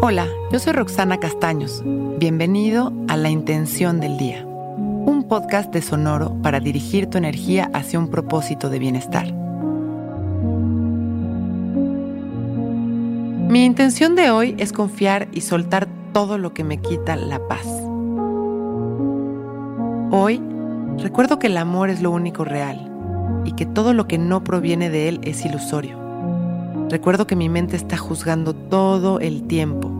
Hola, yo soy Roxana Castaños. Bienvenido a La Intención del Día, un podcast de Sonoro para dirigir tu energía hacia un propósito de bienestar. Mi intención de hoy es confiar y soltar todo lo que me quita la paz. Hoy recuerdo que el amor es lo único real y que todo lo que no proviene de él es ilusorio. Recuerdo que mi mente está juzgando todo el tiempo,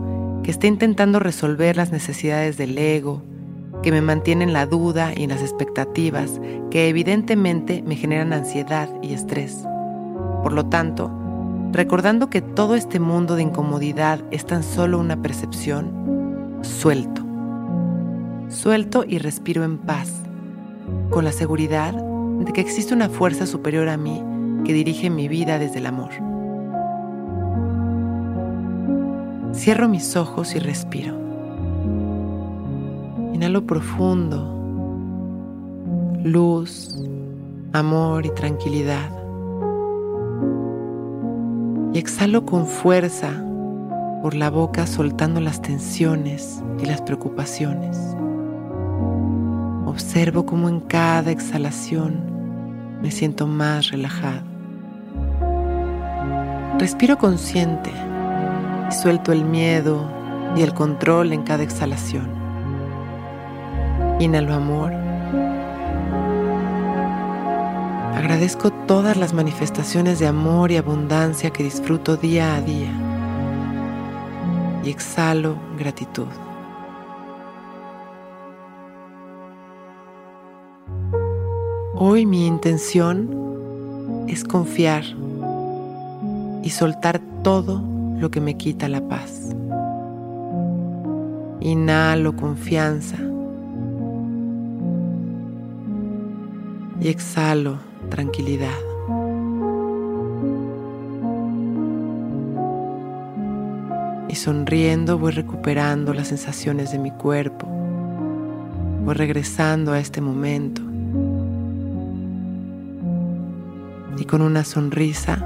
que está intentando resolver las necesidades del ego, que me mantienen la duda y las expectativas, que evidentemente me generan ansiedad y estrés. Por lo tanto, recordando que todo este mundo de incomodidad es tan solo una percepción, suelto. Suelto y respiro en paz, con la seguridad de que existe una fuerza superior a mí que dirige mi vida desde el amor. Cierro mis ojos y respiro. Inhalo profundo, luz, amor y tranquilidad. Y exhalo con fuerza por la boca soltando las tensiones y las preocupaciones. Observo cómo en cada exhalación me siento más relajado. Respiro consciente Suelto el miedo y el control en cada exhalación. Inhalo amor. Agradezco todas las manifestaciones de amor y abundancia que disfruto día a día. Y exhalo gratitud. Hoy mi intención es confiar y soltar todo lo que me quita la paz. Inhalo confianza y exhalo tranquilidad. Y sonriendo voy recuperando las sensaciones de mi cuerpo. Voy regresando a este momento. Y con una sonrisa